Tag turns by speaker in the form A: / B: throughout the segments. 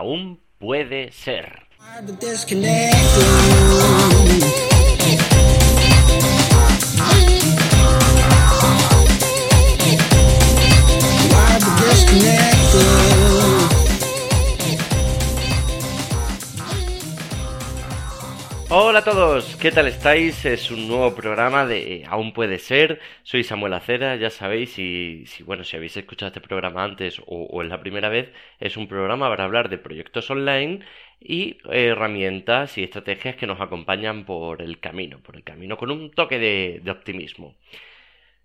A: aún puede ser. Hola a todos, ¿qué tal estáis? Es un nuevo programa de Aún puede ser. Soy Samuel Acera, ya sabéis, y si bueno, si habéis escuchado este programa antes o, es la primera vez, es un programa para hablar de proyectos online y herramientas y estrategias que nos acompañan por el camino, por el camino con un toque de optimismo.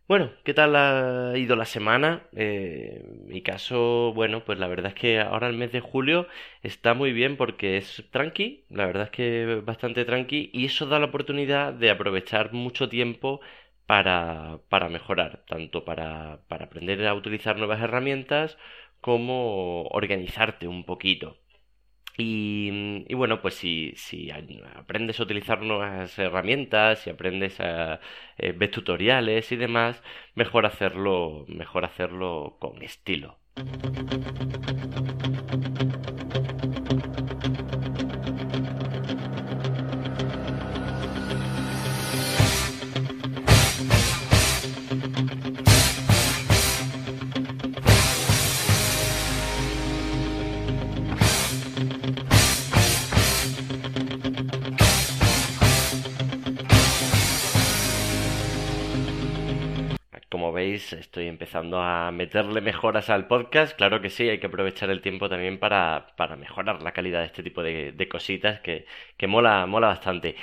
A: Bueno, ¿qué tal ha ido la semana? Eh, mi caso, bueno, pues la verdad es que ahora el mes de julio está muy bien porque es tranqui, la verdad es que bastante tranqui y eso da la oportunidad de aprovechar mucho tiempo para, para mejorar, tanto para, para aprender a utilizar nuevas herramientas como organizarte un poquito. Y, bueno, pues si, aprendes a utilizar nuevas herramientas, si aprendes a eh, ver tutoriales y demás, mejor hacerlo, mejor hacerlo con estilo. Estoy empezando a meterle mejoras al podcast. Claro que sí, hay que aprovechar el tiempo también para, para mejorar la calidad de este tipo de, cositas que, que, mola, mola bastante.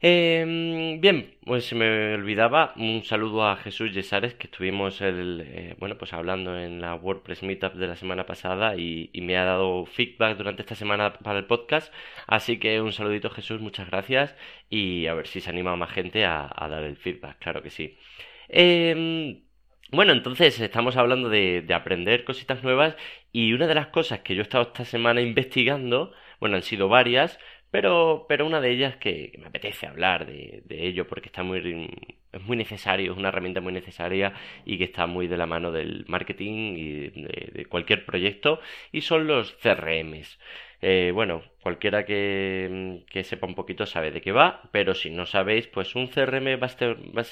A: Em, bien, pues se me olvidaba un saludo a Jesús Yesares que estuvimos el, eh, bueno, pues hablando en la WordPress Meetup de la semana pasada y, me ha dado feedback durante esta semana para el podcast. Así que un saludito Jesús, muchas gracias y a ver si se anima más gente a, a dar el feedback, claro que sí. Eh, bueno, entonces estamos hablando de, aprender cositas nuevas y una de las cosas que yo he estado esta semana investigando, bueno, han sido varias, pero, pero una de ellas que, me apetece hablar de, ello porque está muy, es muy necesario, es una herramienta muy necesaria y que está muy de la mano del marketing y de cualquier proyecto y son los CRMs. Eh, bueno, cualquiera que, que, sepa un poquito sabe de qué va, pero si no sabéis, pues un CRM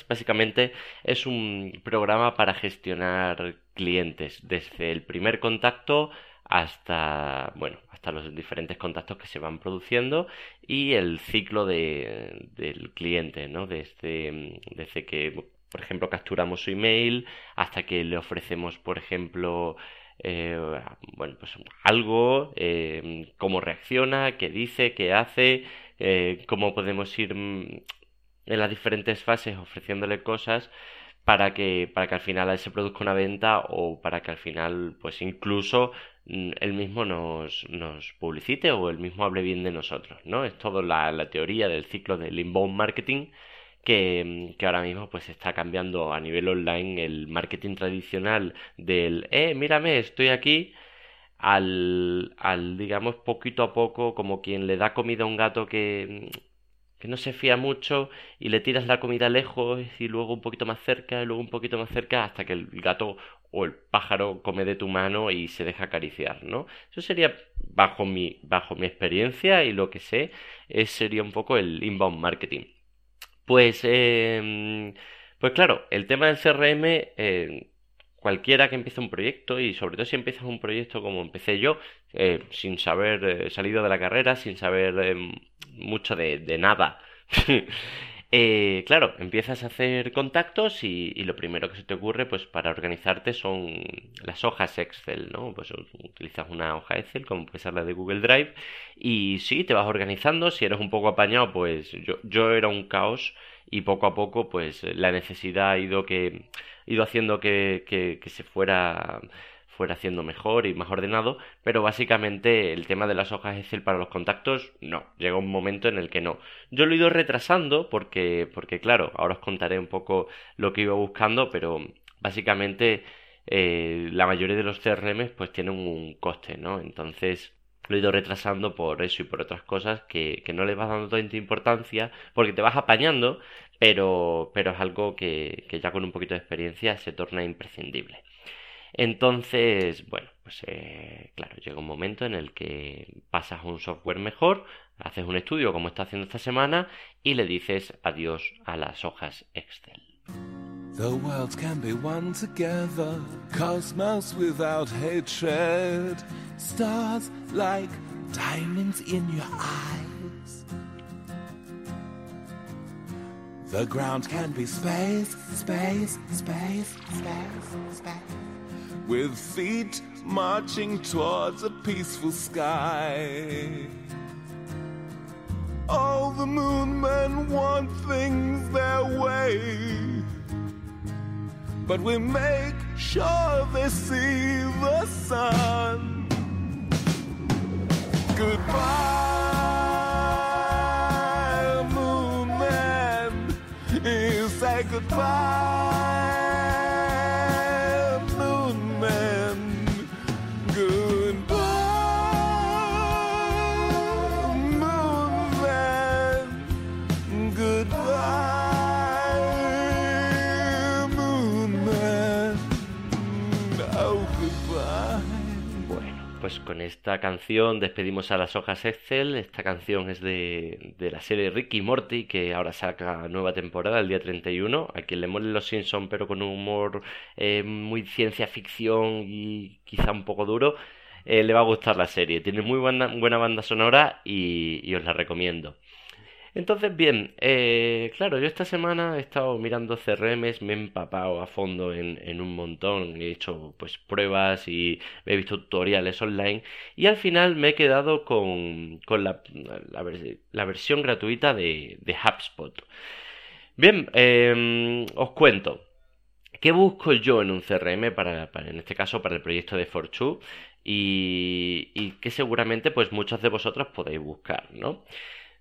A: básicamente es un programa para gestionar clientes, desde el primer contacto hasta, bueno, hasta los diferentes contactos que se van produciendo y el ciclo de, del cliente, ¿no? Desde, desde que, por ejemplo, capturamos su email hasta que le ofrecemos, por ejemplo, eh, bueno, pues algo, eh, cómo reacciona, qué dice, qué hace, eh, cómo podemos ir mm, en las diferentes fases ofreciéndole cosas para que, para que al final se produzca una venta o para que al final, pues incluso mm, él mismo nos, nos publicite o él mismo hable bien de nosotros, ¿no? Es todo la, la teoría del ciclo del inbound marketing que, ahora mismo pues está cambiando a nivel online el marketing tradicional del, eh, mírame, estoy aquí, al, al, digamos, poquito a poco, como quien le da comida a un gato que, que no se fía mucho y le tiras la comida lejos y luego un poquito más cerca y luego un poquito más cerca hasta que el gato o el pájaro come de tu mano y se deja acariciar, ¿no? Eso sería bajo mi, bajo mi experiencia y lo que sé, es, sería un poco el inbound marketing. Pues, eh, pues claro, el tema del CRM, eh, cualquiera que empiece un proyecto, y sobre todo si empiezas un proyecto como empecé yo, eh, sin saber eh, salido de la carrera, sin saber em, mucho de, de nada, Eh, claro, empiezas a hacer contactos y, lo primero que se te ocurre, pues para organizarte son las hojas Excel, ¿no? Pues utilizas una hoja Excel, como puede ser la de Google Drive, y sí, te vas organizando. Si eres un poco apañado, pues yo, yo era un caos y poco a poco, pues la necesidad ha ido que ido haciendo que, que, que se fuera fuera haciendo mejor y más ordenado, pero básicamente el tema de las hojas Excel para los contactos, no, llega un momento en el que no. Yo lo he ido retrasando porque, porque claro, ahora os contaré un poco lo que iba buscando, pero básicamente eh, la mayoría de los CRM pues tienen un coste, ¿no? Entonces lo he ido retrasando por eso y por otras cosas que, que no le vas dando tanta importancia porque te vas apañando, pero, pero es algo que, que ya con un poquito de experiencia se torna imprescindible. Entonces, bueno, pues eh, claro, llega un momento en el que pasas un software mejor, haces un estudio como está haciendo esta semana y le dices adiós a las hojas Excel. The world can be one together, cosmos without hatred, stars like diamonds in your eyes. The ground can be space, space, space, space, space. With feet marching towards a peaceful sky. All the moon men want things their way. But we make sure they see the sun. Goodbye, moon man. You say goodbye. Esta canción despedimos a las hojas Excel. Esta canción es de, la serie Ricky Morty, que ahora saca nueva temporada el día 31. A quien le mole los Simpsons, pero con un humor eh, muy ciencia ficción y quizá un poco duro, eh, le va a gustar la serie. Tiene muy buena, buena banda sonora y os la recomiendo. Entonces, bien, eh, claro, yo esta semana he estado mirando CRMs, me he empapado a fondo en, un montón, he hecho pues pruebas y he visto tutoriales online y al final me he quedado con, la, la, versión gratuita de, de HubSpot. Bien, em, os cuento. ¿Qué busco yo en un CRM para, en este caso para el proyecto de Fortune y, y que seguramente pues muchos de vosotros podéis buscar, ¿no?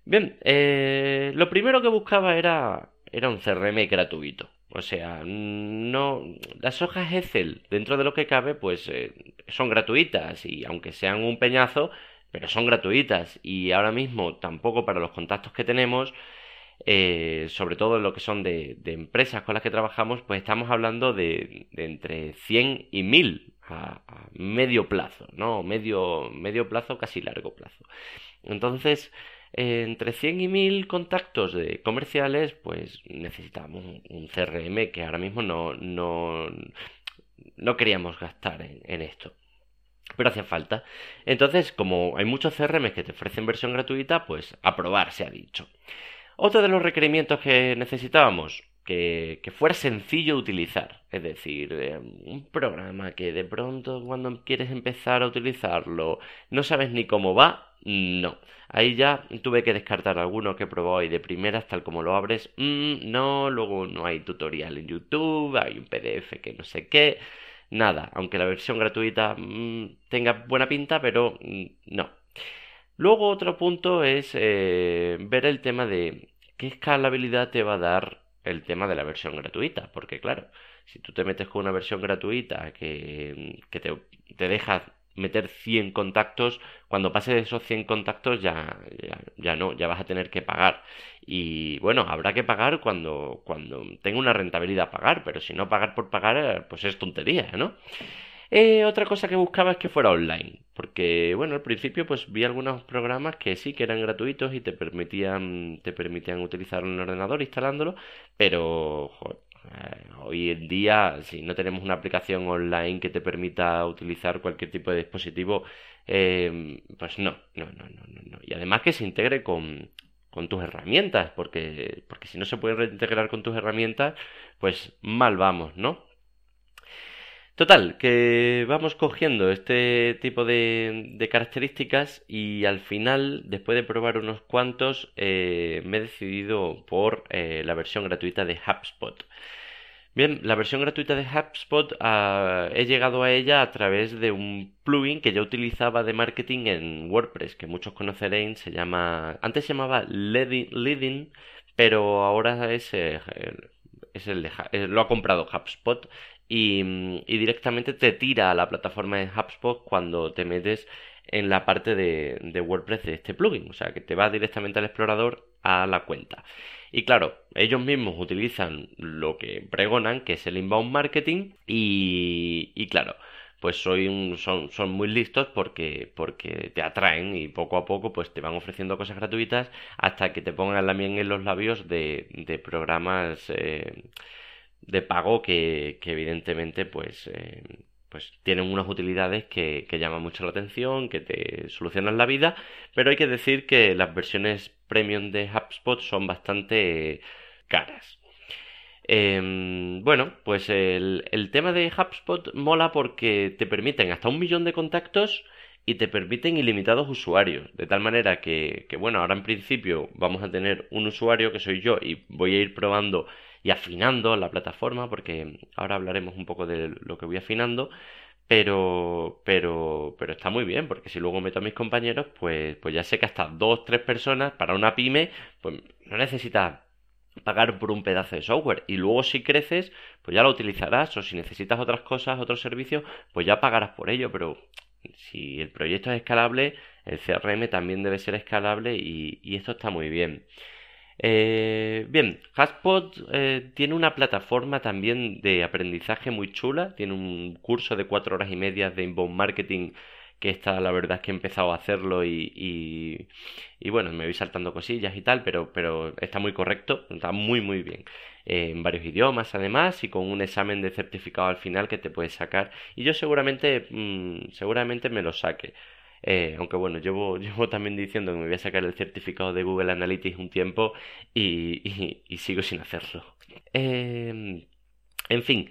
A: Bien, eh, lo primero que buscaba era, era un CRM gratuito. O sea, no las hojas Excel, dentro de lo que cabe, pues eh, son gratuitas y aunque sean un peñazo, pero son gratuitas y ahora mismo tampoco para los contactos que tenemos, eh, sobre todo en lo que son de, empresas con las que trabajamos, pues estamos hablando de, entre 100 y 1000 a, a, medio plazo, ¿no? Medio, medio plazo, casi largo plazo. Entonces, entre 100 y 1000 contactos de comerciales, pues necesitamos un, CRM que ahora mismo no, no, no queríamos gastar en, esto. Pero hacía falta. Entonces, como hay muchos CRM que te ofrecen versión gratuita, pues aprobar se ha dicho. Otro de los requerimientos que necesitábamos, que, fuera sencillo utilizar. Es decir, eh, un programa que de pronto cuando quieres empezar a utilizarlo no sabes ni cómo va, no. Ahí ya tuve que descartar alguno que he probado y de primeras, tal como lo abres, mm, no, luego no hay tutorial en YouTube, hay un PDF que no sé qué, nada, aunque la versión gratuita mm, tenga buena pinta, pero mm, no. Luego otro punto es eh, ver el tema de qué escalabilidad te va a dar el tema de la versión gratuita, porque claro, si tú te metes con una versión gratuita que, que te, te deja meter 100 contactos, cuando pases esos 100 contactos ya, ya, no, ya vas a tener que pagar. Y bueno, habrá que pagar cuando, cuando tenga una rentabilidad pagar, pero si no pagar por pagar, pues es tontería, ¿no? Eh, otra cosa que buscaba es que fuera online, porque bueno, al principio pues vi algunos programas que sí que eran gratuitos y te permitían, te permitían utilizar un ordenador instalándolo, pero eh, hoy en día, si no tenemos una aplicación online que te permita utilizar cualquier tipo de dispositivo, eh, pues no, no, no, no, no. Y además que se integre con, con tus herramientas, porque, porque si no se puede reintegrar con tus herramientas, pues mal vamos, ¿no? Total, que vamos cogiendo este tipo de, características y al final, después de probar unos cuantos, eh, me he decidido por eh, la versión gratuita de HubSpot. Bien, la versión gratuita de HubSpot ah, he llegado a ella a través de un plugin que yo utilizaba de marketing en WordPress, que muchos conoceréis, se llama, antes se llamaba Leading, pero ahora es, eh, es el lo ha comprado HubSpot Mm, y, directamente te tira a la plataforma de HubSpot cuando te metes en la parte de, WordPress de este plugin. O sea, que te va directamente al explorador a la cuenta. Y claro, ellos mismos utilizan lo que pregonan, que es el inbound marketing, y, y claro, pues son, muy listos porque, porque te atraen y poco a poco pues te van ofreciendo cosas gratuitas hasta que te pongan la miel en los labios de, de programas eh, de pago que, evidentemente pues eh, pues tienen unas utilidades que, llaman mucho la atención, que te solucionan la vida, pero hay que decir que las versiones premium de HubSpot son bastante caras. Em, bueno, pues el, tema de HubSpot mola porque te permiten hasta un millón de contactos y te permiten ilimitados usuarios. De tal manera que, bueno, ahora en principio vamos a tener un usuario que soy yo y voy a ir probando y afinando la plataforma porque ahora hablaremos un poco de lo que voy afinando. Pero, pero, pero está muy bien, porque si luego meto a mis compañeros, pues, pues ya sé que hasta dos, tres personas para una pyme, pues no necesitas pagar por un pedazo de software y luego si creces pues ya lo utilizarás o si necesitas otras cosas, otros servicios pues ya pagarás por ello pero si el proyecto es escalable el CRM también debe ser escalable y, esto está muy bien eh, bien, HubSpot eh, tiene una plataforma también de aprendizaje muy chula, tiene un curso de cuatro horas y media de inbound marketing que esta la verdad es que he empezado a hacerlo y, bueno, me voy saltando cosillas y tal, pero, pero está muy correcto, está muy muy bien. Eh, en varios idiomas además y con un examen de certificado al final que te puedes sacar. Y yo seguramente mm, seguramente me lo saque eh, aunque bueno, llevo, llevo también diciendo que me voy a sacar el certificado de Google Analytics un tiempo y, sigo sin hacerlo. Eh, en fin,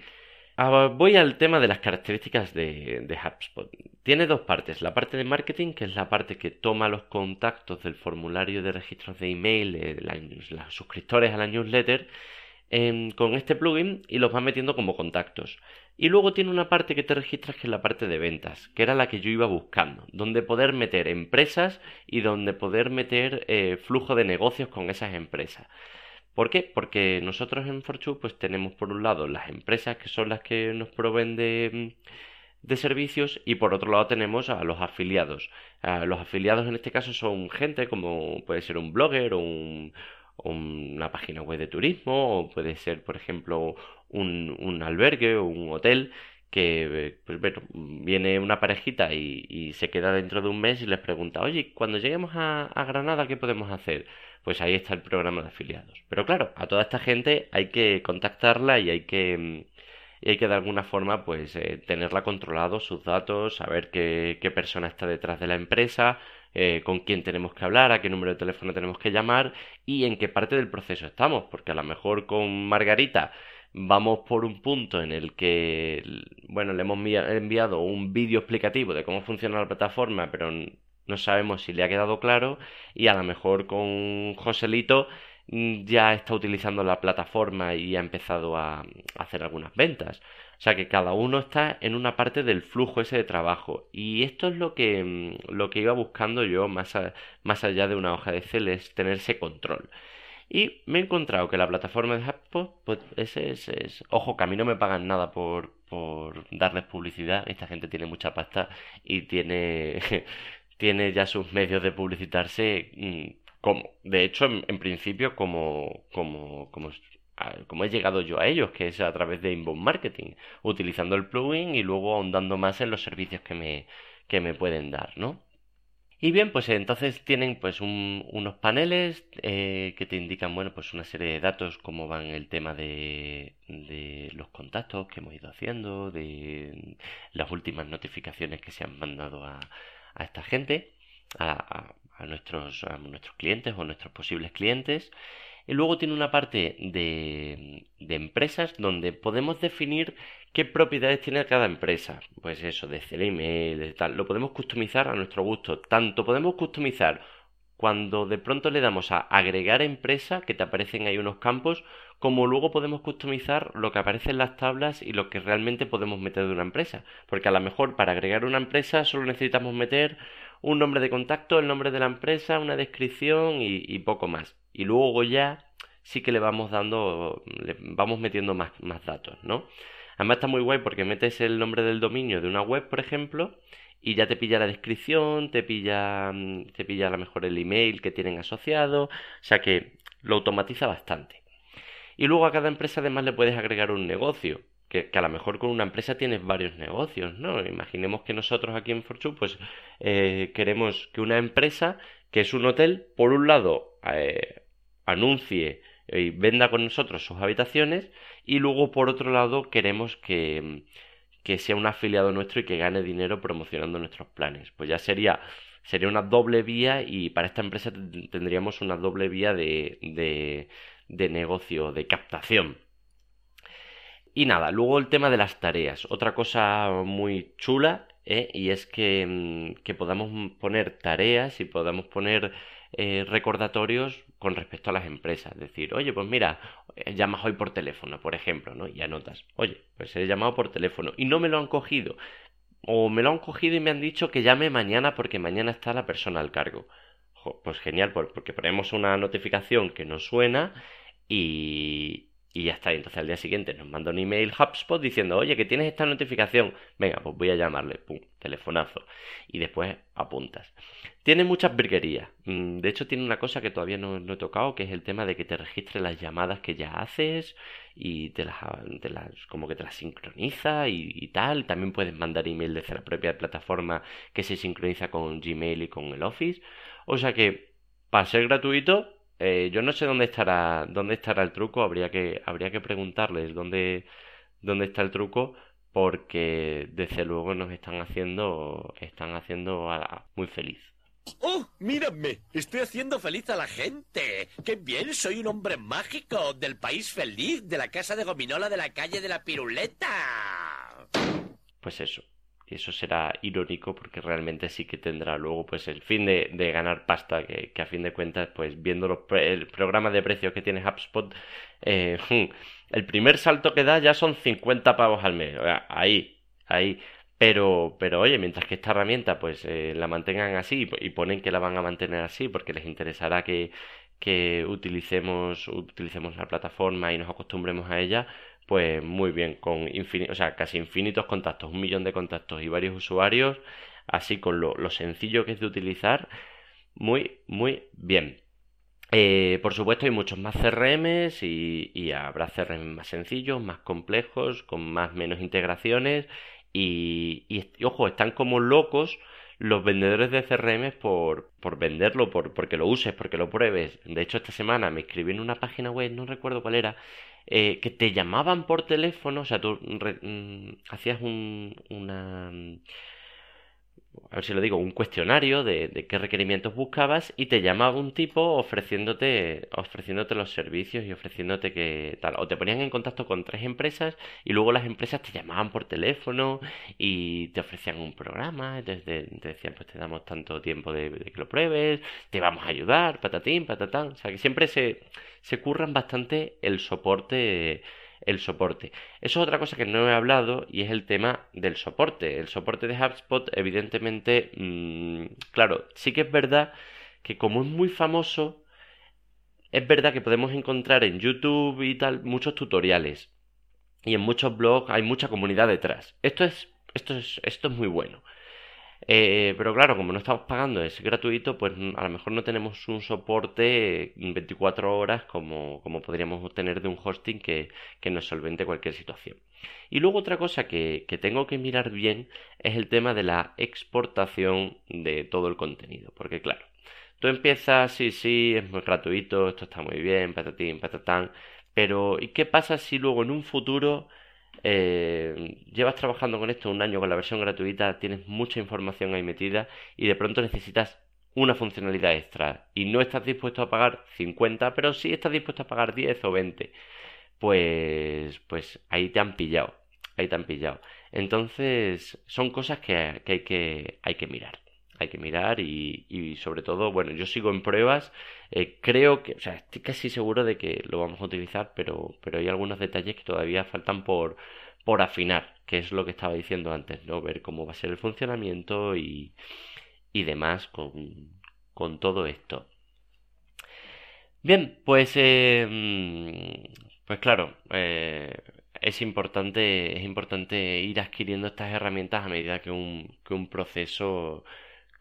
A: Ah, voy al tema de las características de, HubSpot. Tiene dos partes. La parte de marketing, que es la parte que toma los contactos del formulario de registros de email, de los suscriptores a la newsletter, em, con este plugin y los va metiendo como contactos. Y luego tiene una parte que te registras que es la parte de ventas, que era la que yo iba buscando, donde poder meter empresas y donde poder meter eh, flujo de negocios con esas empresas. ¿Por qué? Porque nosotros en Fortune pues tenemos por un lado las empresas que son las que nos proveen de, servicios y por otro lado tenemos a los afiliados. los afiliados en este caso son gente como puede ser un blogger o un, una página web de turismo o puede ser por ejemplo un, albergue o un hotel que pues, bueno, viene una parejita y, se queda dentro de un mes y les pregunta, oye, cuando lleguemos a, Granada, ¿qué podemos hacer? pues ahí está el programa de afiliados. Pero claro, a toda esta gente hay que contactarla y hay que, hay que de alguna forma pues eh, tenerla controlado, sus datos, saber qué, qué persona está detrás de la empresa, eh, con quién tenemos que hablar, a qué número de teléfono tenemos que llamar y en qué parte del proceso estamos, porque a lo mejor con Margarita vamos por un punto en el que, bueno, le hemos enviado un vídeo explicativo de cómo funciona la plataforma, pero no sabemos si le ha quedado claro y a lo mejor con Joselito ya está utilizando la plataforma y ha empezado a, hacer algunas ventas. O sea que cada uno está en una parte del flujo ese de trabajo. Y esto es lo que, lo que iba buscando yo más, más allá de una hoja de Excel, es tener ese control. Y me he encontrado que la plataforma de HubSpot, pues ese es, Ojo, que a mí no me pagan nada por, por darles publicidad. Esta gente tiene mucha pasta y tiene tiene ya sus medios de publicitarse mm, como, de hecho, en, principio, como, como, como, como he llegado yo a ellos, que es a través de inbound marketing, utilizando el plugin y luego ahondando más en los servicios que me, que me pueden dar, ¿no? Y bien, pues entonces tienen pues unos paneles eh, que te indican, bueno, pues una serie de datos, cómo van el tema de, de los contactos que hemos ido haciendo, de las últimas notificaciones que se han mandado a, a esta gente, a, nuestros, a nuestros clientes o nuestros posibles clientes. Y luego tiene una parte de, de, empresas donde podemos definir qué propiedades tiene cada empresa. Pues eso, de email, de tal. Lo podemos customizar a nuestro gusto. Tanto podemos customizar cuando de pronto le damos a agregar empresa, que te aparecen ahí unos campos, como luego podemos customizar lo que aparece en las tablas y lo que realmente podemos meter de una empresa. Porque a lo mejor para agregar una empresa solo necesitamos meter un nombre de contacto, el nombre de la empresa, una descripción y, poco más. Y luego ya sí que le vamos dando, le vamos metiendo más, más datos, ¿no? Además está muy guay porque metes el nombre del dominio de una web, por ejemplo, y ya te pilla la descripción, te pilla, mm, te pilla a lo mejor el email que tienen asociado, o sea que lo automatiza bastante. Y luego a cada empresa además le puedes agregar un negocio, que, a lo mejor con una empresa tienes varios negocios, ¿no? Imaginemos que nosotros aquí en Fortune pues eh, queremos que una empresa que es un hotel, por un lado, eh, anuncie y venda con nosotros sus habitaciones y luego por otro lado queremos que, que sea un afiliado nuestro y que gane dinero promocionando nuestros planes. Pues ya sería sería una doble vía y para esta empresa tendríamos una doble vía de, de, de negocio, de captación. Y nada, luego el tema de las tareas. Otra cosa muy chula ¿eh? y es que, mm, que, podamos poner tareas y podamos poner eh, recordatorios con respecto a las empresas. Decir, oye, pues mira, eh, llamas hoy por teléfono, por ejemplo, ¿no? Y anotas, oye, pues he llamado por teléfono y no me lo han cogido. O me lo han cogido y me han dicho que llame mañana porque mañana está la persona al cargo. pues genial, porque ponemos una notificación que no suena y, y ya está. Y entonces al día siguiente nos manda un email HubSpot diciendo, oye, que tienes esta notificación. Venga, pues voy a llamarle. Pum, telefonazo. Y después apuntas. Tiene muchas virguerías. Mm, de hecho, tiene una cosa que todavía no, he tocado, que es el tema de que te registre las llamadas que ya haces y te las, las como que te las sincroniza y, y, tal. También puedes mandar email desde la propia plataforma que se sincroniza con Gmail y con el Office. O sea que, para ser gratuito, eh, yo no sé dónde estará, dónde estará el truco, habría que, habría que preguntarles dónde, dónde está el truco, porque desde luego nos están haciendo, están haciendo muy feliz.
B: ¡Oh, mírame! Estoy haciendo feliz a la gente. ¡Qué bien! Soy un hombre mágico del país feliz, de la casa de gominola de la calle de la piruleta.
A: Pues eso eso será irónico porque realmente sí que tendrá luego pues el fin de, ganar pasta que, a fin de cuentas pues viendo los el programa de precios que tiene HubSpot eh, el primer salto que da ya son 50 pavos al mes ahí ahí. Pero pero oye mientras que esta herramienta pues eh, la mantengan así y ponen que la van a mantener así porque les interesará que que utilicemos utilicemos la plataforma y nos acostumbremos a ella pues muy bien, con o sea, casi infinitos contactos, un millón de contactos y varios usuarios, así con lo, sencillo que es de utilizar, muy, muy bien. Eh, por supuesto hay muchos más CRMs y, habrá CRM más sencillos, más complejos, con más menos integraciones y, y, ojo, están como locos los vendedores de CRM por, por venderlo, por, porque lo uses, porque lo pruebes. De hecho, esta semana me escribí en una página web, no recuerdo cuál era, eh, que te llamaban por teléfono, o sea, tú mm, hacías un, una, a ver si lo digo, un cuestionario de, qué requerimientos buscabas y te llamaba un tipo ofreciéndote, ofreciéndote los servicios y ofreciéndote que tal. O te ponían en contacto con tres empresas y luego las empresas te llamaban por teléfono y te ofrecían un programa. Entonces te, decían, pues te damos tanto tiempo de, que lo pruebes, te vamos a ayudar, patatín, patatán. O sea que siempre se, se curran bastante el soporte el soporte. Eso es otra cosa que no he hablado y es el tema del soporte. El soporte de HubSpot, evidentemente, mm, claro, sí que es verdad que como es muy famoso, es verdad que podemos encontrar en YouTube y tal muchos tutoriales. Y en muchos blogs hay mucha comunidad detrás. Esto es, esto es, esto es muy bueno. Eh, pero claro, como no estamos pagando, es gratuito, pues a lo mejor no tenemos un soporte 24 horas como, como podríamos obtener de un hosting que, que, nos solvente cualquier situación. Y luego otra cosa que, que tengo que mirar bien es el tema de la exportación de todo el contenido. Porque claro, tú empiezas, sí, sí, es muy gratuito, esto está muy bien, patatín, patatán, pero ¿y qué pasa si luego en un futuro eh, llevas trabajando con esto un año con la versión gratuita, tienes mucha información ahí metida y de pronto necesitas una funcionalidad extra. Y no estás dispuesto a pagar 50, pero sí estás dispuesto a pagar 10 o 20, pues, pues ahí te han pillado, ahí te han pillado. Entonces son cosas que, hay, que hay que mirar hay que mirar y, sobre todo, bueno, yo sigo en pruebas, eh, creo que, o sea, estoy casi seguro de que lo vamos a utilizar, pero, pero hay algunos detalles que todavía faltan por, por afinar, que es lo que estaba diciendo antes, ¿no? Ver cómo va a ser el funcionamiento y, y demás con, con todo esto. Bien, pues, eh, pues claro, eh, es importante, es importante ir adquiriendo estas herramientas a medida que un, que un proceso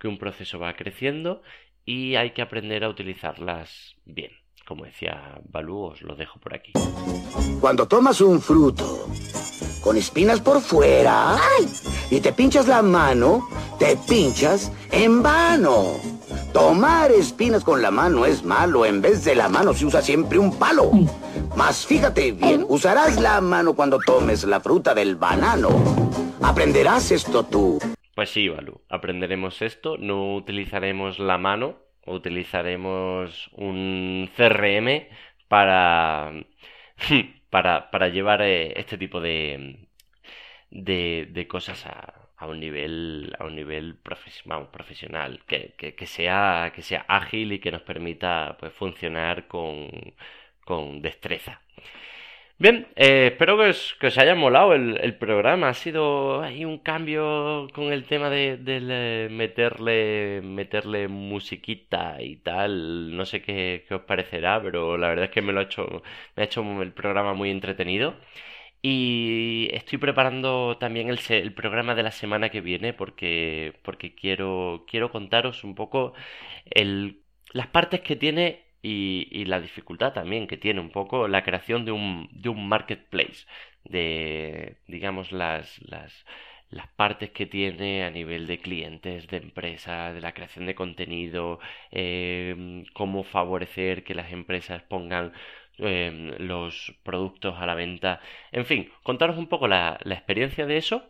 A: que un proceso va creciendo y hay que aprender a utilizarlas bien. Como decía Balú, os lo dejo por aquí.
C: Cuando tomas un fruto con espinas por fuera y te pinchas la mano, te pinchas en vano. Tomar espinas con la mano es malo. En vez de la mano se usa siempre un palo. Mas fíjate bien, usarás la mano cuando tomes la fruta del banano. Aprenderás esto tú.
A: Pues sí, Balú, aprenderemos esto. No utilizaremos la mano, utilizaremos un CRM para, para, llevar eh, este tipo de, de, cosas a, a un nivel a un nivel profesional que, que, sea que sea ágil y que nos permita pues funcionar con, con destreza bien eh, espero que os, que os, haya molado el, el, programa. Ha sido hay un cambio con el tema de, de, meterle meterle musiquita y tal. No sé qué, qué, os parecerá pero la verdad es que me lo ha hecho me ha hecho el programa muy entretenido. Y estoy preparando también el, el, programa de la semana que viene porque, porque quiero, quiero contaros un poco el, las partes que tiene y, la dificultad también que tiene un poco la creación de un, de un marketplace, de digamos las, las, las partes que tiene a nivel de clientes, de empresas, de la creación de contenido, eh, cómo favorecer que las empresas pongan Em, los productos a la venta. En fin, contaros un poco la, experiencia de eso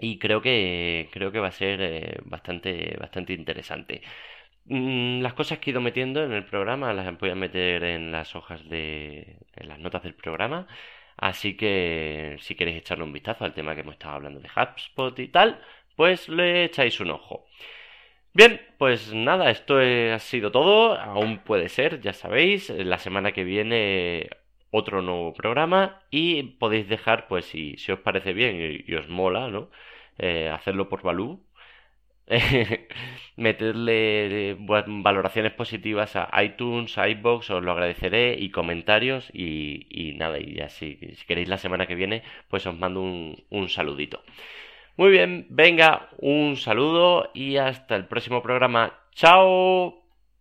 A: y creo que creo que va a ser eh, bastante bastante interesante. Mm, las cosas que he ido metiendo en el programa las voy a meter en las hojas de en las notas del programa. Así que si queréis echarle un vistazo al tema que hemos estado hablando de HubSpot y tal, pues le echáis un ojo. Bien, pues nada, esto ha sido todo. Aún puede ser, ya sabéis. La semana que viene otro nuevo programa y podéis dejar, pues si, os parece bien y, os mola, ¿no? Eh, hacerlo por Balú. meterle valoraciones positivas a iTunes, a iBox, os lo agradeceré y comentarios y, y nada, y así si queréis la semana que viene, pues os mando un, un saludito. Muy bien, venga, un saludo y hasta el próximo programa. ¡Chao!